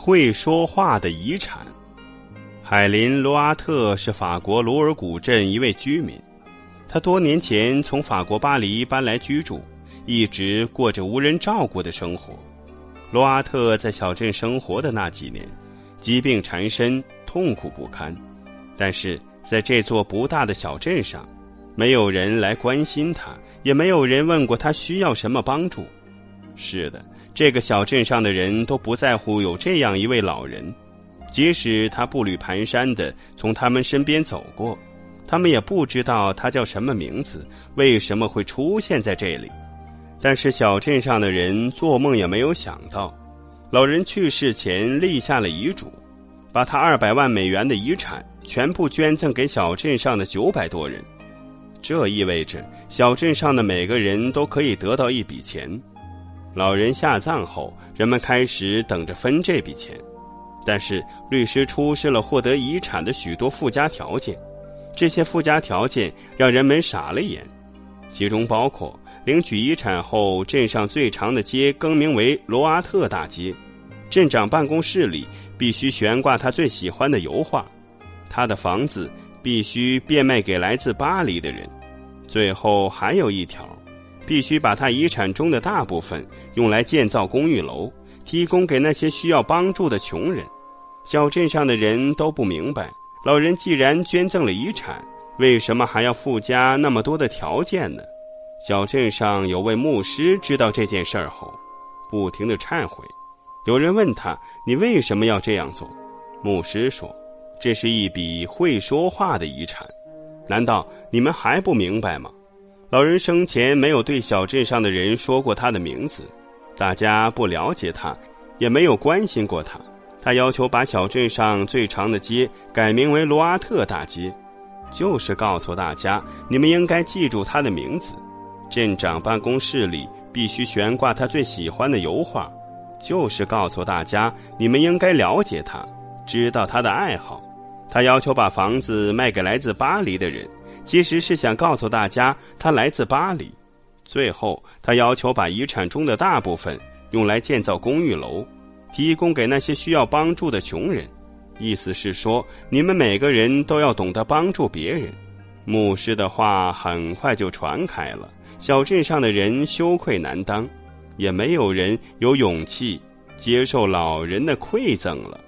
会说话的遗产。海林·罗阿特是法国卢尔古镇一位居民，他多年前从法国巴黎搬来居住，一直过着无人照顾的生活。罗阿特在小镇生活的那几年，疾病缠身，痛苦不堪。但是在这座不大的小镇上，没有人来关心他，也没有人问过他需要什么帮助。是的，这个小镇上的人都不在乎有这样一位老人，即使他步履蹒跚的从他们身边走过，他们也不知道他叫什么名字，为什么会出现在这里。但是小镇上的人做梦也没有想到，老人去世前立下了遗嘱，把他二百万美元的遗产全部捐赠给小镇上的九百多人。这意味着小镇上的每个人都可以得到一笔钱。老人下葬后，人们开始等着分这笔钱，但是律师出示了获得遗产的许多附加条件，这些附加条件让人们傻了眼，其中包括领取遗产后，镇上最长的街更名为罗阿特大街，镇长办公室里必须悬挂他最喜欢的油画，他的房子必须变卖给来自巴黎的人，最后还有一条。必须把他遗产中的大部分用来建造公寓楼，提供给那些需要帮助的穷人。小镇上的人都不明白，老人既然捐赠了遗产，为什么还要附加那么多的条件呢？小镇上有位牧师知道这件事儿后，不停的忏悔。有人问他：“你为什么要这样做？”牧师说：“这是一笔会说话的遗产。难道你们还不明白吗？”老人生前没有对小镇上的人说过他的名字，大家不了解他，也没有关心过他。他要求把小镇上最长的街改名为罗阿特大街，就是告诉大家你们应该记住他的名字。镇长办公室里必须悬挂他最喜欢的油画，就是告诉大家你们应该了解他，知道他的爱好。他要求把房子卖给来自巴黎的人。其实是想告诉大家，他来自巴黎。最后，他要求把遗产中的大部分用来建造公寓楼，提供给那些需要帮助的穷人。意思是说，你们每个人都要懂得帮助别人。牧师的话很快就传开了，小镇上的人羞愧难当，也没有人有勇气接受老人的馈赠了。